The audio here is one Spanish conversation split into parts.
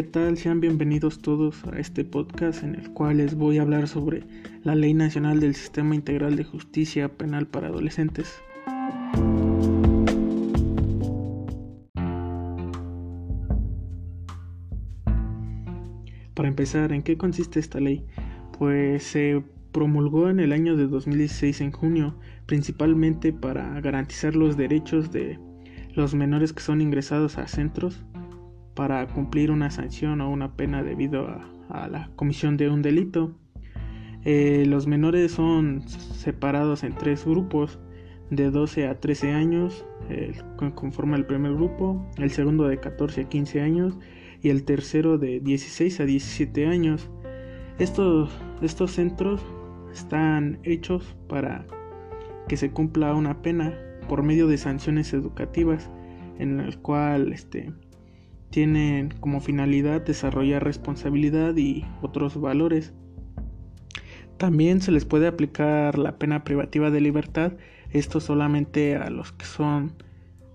¿qué tal? Sean bienvenidos todos a este podcast en el cual les voy a hablar sobre la Ley Nacional del Sistema Integral de Justicia Penal para Adolescentes. Para empezar, ¿en qué consiste esta ley? Pues se promulgó en el año de 2016 en junio, principalmente para garantizar los derechos de los menores que son ingresados a centros para cumplir una sanción o una pena debido a, la comisión de un delito. Eh, los menores son separados en tres grupos de 12 a 13 años, conforma el primer grupo, el segundo de 14 a 15 años y el tercero de 16 a 17 años. Estos, estos centros están hechos para que se cumpla una pena por medio de sanciones educativas en el cual este, tienen como finalidad desarrollar responsabilidad y otros valores. También se les puede aplicar la pena privativa de libertad, esto solamente a los que son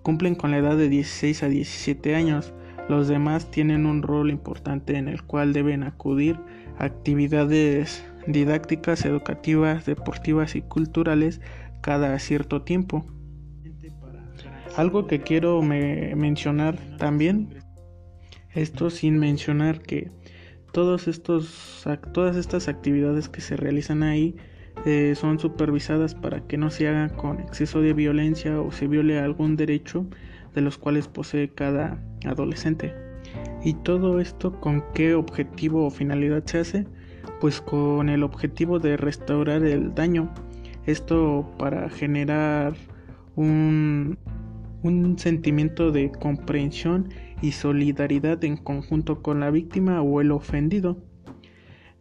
cumplen con la edad de 16 a 17 años. Los demás tienen un rol importante en el cual deben acudir a actividades didácticas, educativas, deportivas y culturales cada cierto tiempo. Algo que quiero mencionar también esto sin mencionar que todos estos, todas estas actividades que se realizan ahí eh, son supervisadas para que no se hagan con exceso de violencia o se viole algún derecho de los cuales posee cada adolescente. ¿Y todo esto con qué objetivo o finalidad se hace? Pues con el objetivo de restaurar el daño. Esto para generar un, un sentimiento de comprensión y solidaridad en conjunto con la víctima o el ofendido.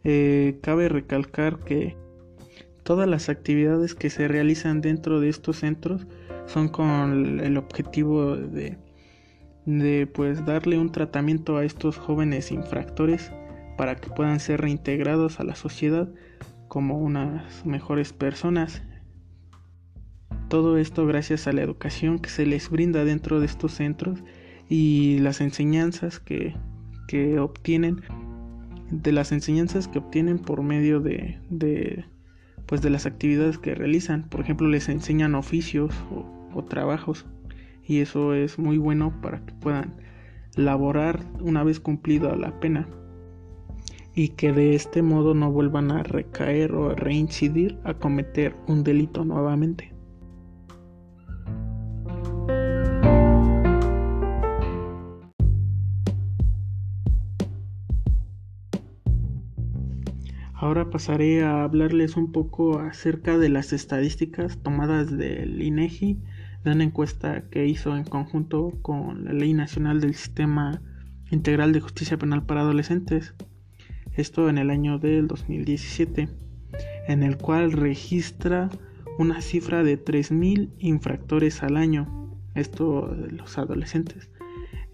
Eh, cabe recalcar que todas las actividades que se realizan dentro de estos centros son con el objetivo de, de pues darle un tratamiento a estos jóvenes infractores para que puedan ser reintegrados a la sociedad como unas mejores personas. Todo esto gracias a la educación que se les brinda dentro de estos centros y las enseñanzas que, que obtienen de las enseñanzas que obtienen por medio de, de, pues de las actividades que realizan por ejemplo les enseñan oficios o, o trabajos y eso es muy bueno para que puedan laborar una vez cumplida la pena y que de este modo no vuelvan a recaer o a reincidir a cometer un delito nuevamente. Ahora pasaré a hablarles un poco acerca de las estadísticas tomadas del INEGI de una encuesta que hizo en conjunto con la Ley Nacional del Sistema Integral de Justicia Penal para Adolescentes. Esto en el año del 2017, en el cual registra una cifra de 3.000 infractores al año, esto de los adolescentes,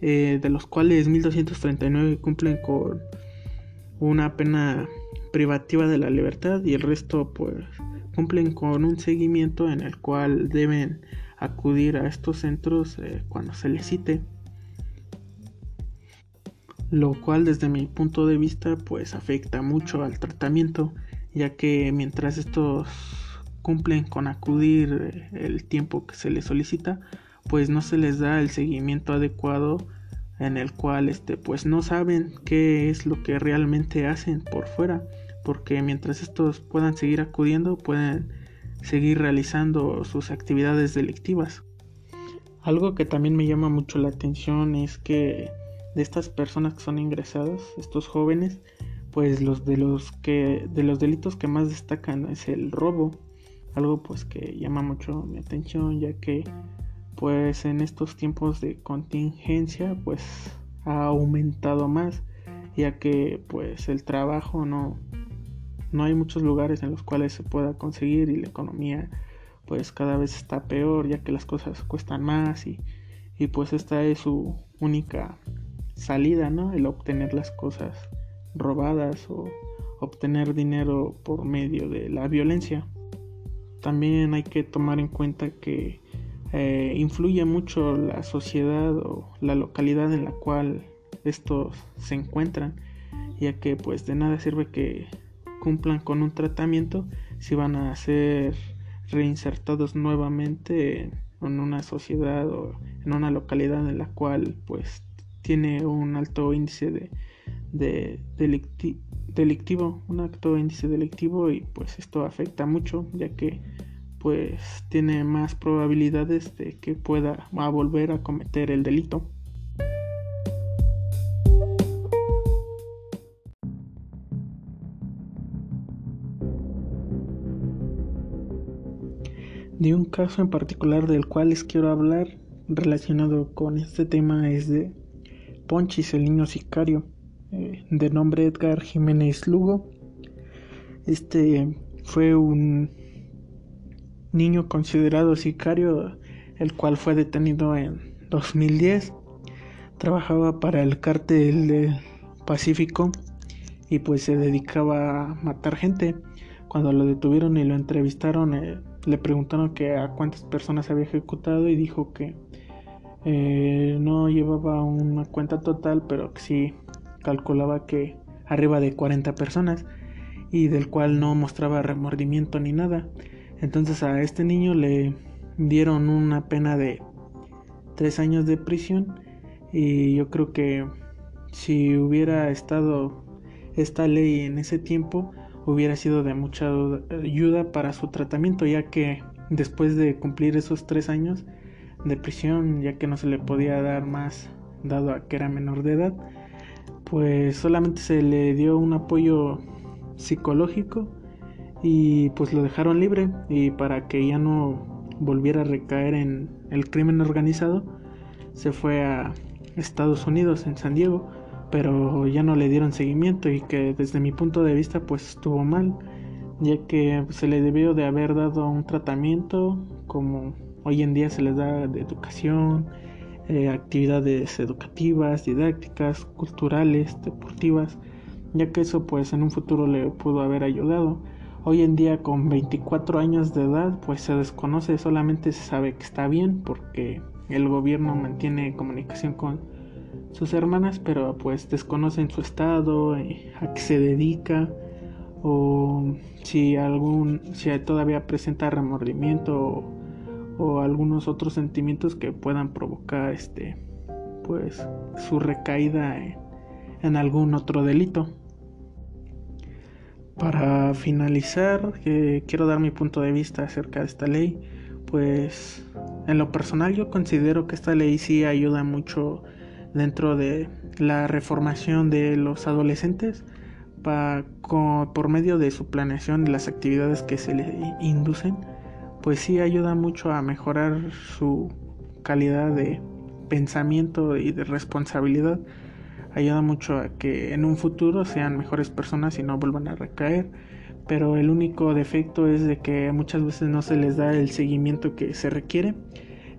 eh, de los cuales 1.239 cumplen con una pena privativa de la libertad y el resto pues cumplen con un seguimiento en el cual deben acudir a estos centros eh, cuando se les cite. Lo cual desde mi punto de vista pues afecta mucho al tratamiento ya que mientras estos cumplen con acudir eh, el tiempo que se les solicita pues no se les da el seguimiento adecuado en el cual este pues no saben qué es lo que realmente hacen por fuera porque mientras estos puedan seguir acudiendo pueden seguir realizando sus actividades delictivas. Algo que también me llama mucho la atención es que de estas personas que son ingresadas estos jóvenes pues los de los que de los delitos que más destacan es el robo algo pues que llama mucho mi atención ya que pues en estos tiempos de contingencia pues ha aumentado más ya que pues el trabajo no no hay muchos lugares en los cuales se pueda conseguir y la economía pues cada vez está peor ya que las cosas cuestan más y, y pues esta es su única salida no el obtener las cosas robadas o obtener dinero por medio de la violencia. También hay que tomar en cuenta que eh, influye mucho la sociedad o la localidad en la cual estos se encuentran, ya que pues de nada sirve que cumplan con un tratamiento si van a ser reinsertados nuevamente en una sociedad o en una localidad en la cual pues tiene un alto índice de, de delictivo, un alto índice delictivo y pues esto afecta mucho ya que pues tiene más probabilidades de que pueda volver a cometer el delito. De un caso en particular del cual les quiero hablar relacionado con este tema es de Ponchis, el niño sicario, eh, de nombre Edgar Jiménez Lugo. Este fue un niño considerado sicario, el cual fue detenido en 2010. Trabajaba para el cártel del Pacífico y pues se dedicaba a matar gente. Cuando lo detuvieron y lo entrevistaron, eh, le preguntaron que a cuántas personas había ejecutado y dijo que eh, no llevaba una cuenta total, pero que sí calculaba que arriba de 40 personas y del cual no mostraba remordimiento ni nada. Entonces a este niño le dieron una pena de tres años de prisión y yo creo que si hubiera estado esta ley en ese tiempo hubiera sido de mucha ayuda para su tratamiento ya que después de cumplir esos tres años de prisión ya que no se le podía dar más dado a que era menor de edad pues solamente se le dio un apoyo psicológico y pues lo dejaron libre y para que ya no volviera a recaer en el crimen organizado se fue a Estados Unidos en San Diego pero ya no le dieron seguimiento y que desde mi punto de vista pues estuvo mal ya que se le debió de haber dado un tratamiento como hoy en día se les da de educación eh, actividades educativas didácticas culturales deportivas ya que eso pues en un futuro le pudo haber ayudado Hoy en día con 24 años de edad pues se desconoce, solamente se sabe que está bien porque el gobierno mantiene comunicación con sus hermanas, pero pues desconocen su estado, eh, a qué se dedica o si algún si todavía presenta remordimiento o, algunos otros sentimientos que puedan provocar este pues su recaída en algún otro delito. Para finalizar, eh, quiero dar mi punto de vista acerca de esta ley. Pues en lo personal yo considero que esta ley sí ayuda mucho dentro de la reformación de los adolescentes por medio de su planeación de las actividades que se les inducen, pues sí ayuda mucho a mejorar su calidad de pensamiento y de responsabilidad ayuda mucho a que en un futuro sean mejores personas y no vuelvan a recaer pero el único defecto es de que muchas veces no se les da el seguimiento que se requiere.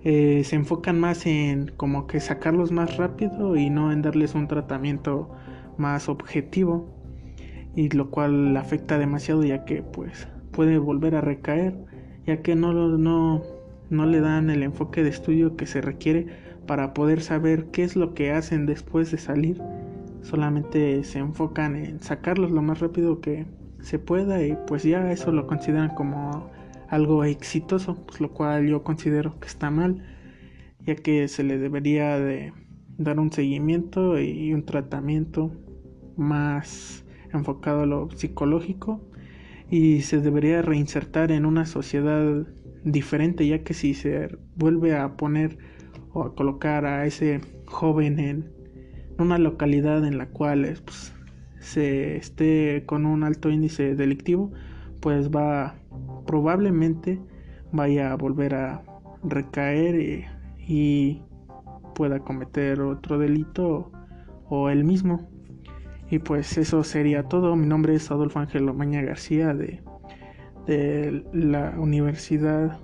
Eh, se enfocan más en como que sacarlos más rápido y no en darles un tratamiento más objetivo y lo cual afecta demasiado ya que pues puede volver a recaer ya que no, no, no le dan el enfoque de estudio que se requiere para poder saber qué es lo que hacen después de salir. Solamente se enfocan en sacarlos lo más rápido que se pueda y pues ya eso lo consideran como algo exitoso, pues lo cual yo considero que está mal, ya que se le debería de dar un seguimiento y un tratamiento más enfocado a lo psicológico y se debería reinsertar en una sociedad diferente ya que si se vuelve a poner o a colocar a ese joven en una localidad en la cual pues, se esté con un alto índice delictivo, pues va probablemente vaya a volver a recaer y, pueda cometer otro delito o, el mismo. Y pues eso sería todo. Mi nombre es Adolfo Ángel Maña García de, de la Universidad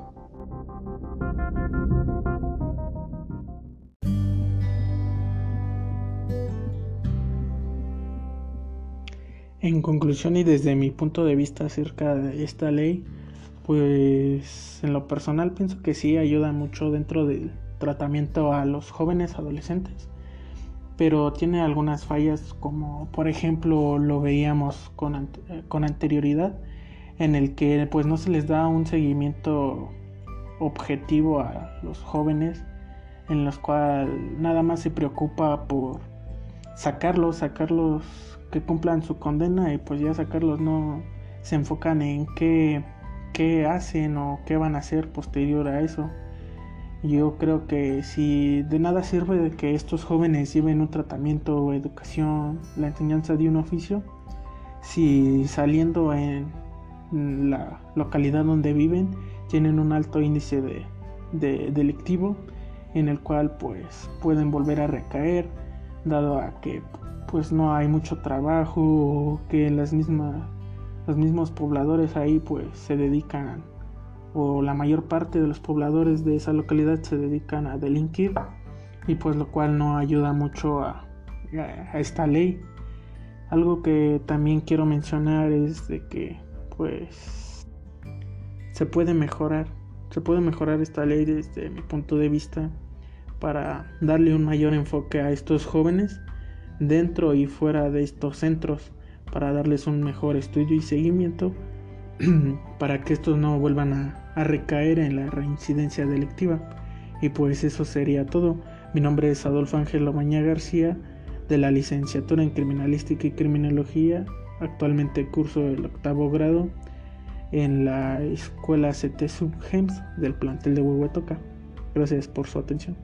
En conclusión y desde mi punto de vista acerca de esta ley, pues en lo personal pienso que sí ayuda mucho dentro del tratamiento a los jóvenes adolescentes, pero tiene algunas fallas como por ejemplo lo veíamos con, con anterioridad en el que pues no se les da un seguimiento objetivo a los jóvenes en los cuales nada más se preocupa por sacarlos, sacarlos que cumplan su condena y pues ya sacarlos no se enfocan en qué, qué hacen o qué van a hacer posterior a eso. Yo creo que si de nada sirve que estos jóvenes lleven un tratamiento o educación, la enseñanza de un oficio, si saliendo en la localidad donde viven tienen un alto índice de, de delictivo en el cual pues pueden volver a recaer dado a que pues no hay mucho trabajo o que las los mismos pobladores ahí pues se dedican o la mayor parte de los pobladores de esa localidad se dedican a delinquir y pues lo cual no ayuda mucho a, a esta ley. Algo que también quiero mencionar es de que pues se puede mejorar se puede mejorar esta ley desde mi punto de vista para darle un mayor enfoque a estos jóvenes dentro y fuera de estos centros para darles un mejor estudio y seguimiento para que estos no vuelvan a, recaer en la reincidencia delictiva. Y pues eso sería todo. Mi nombre es Adolfo Ángel Maña García de la licenciatura en Criminalística y Criminología. Actualmente curso el octavo grado en la escuela CT Subgems del plantel de Huehuetoca. Gracias por su atención.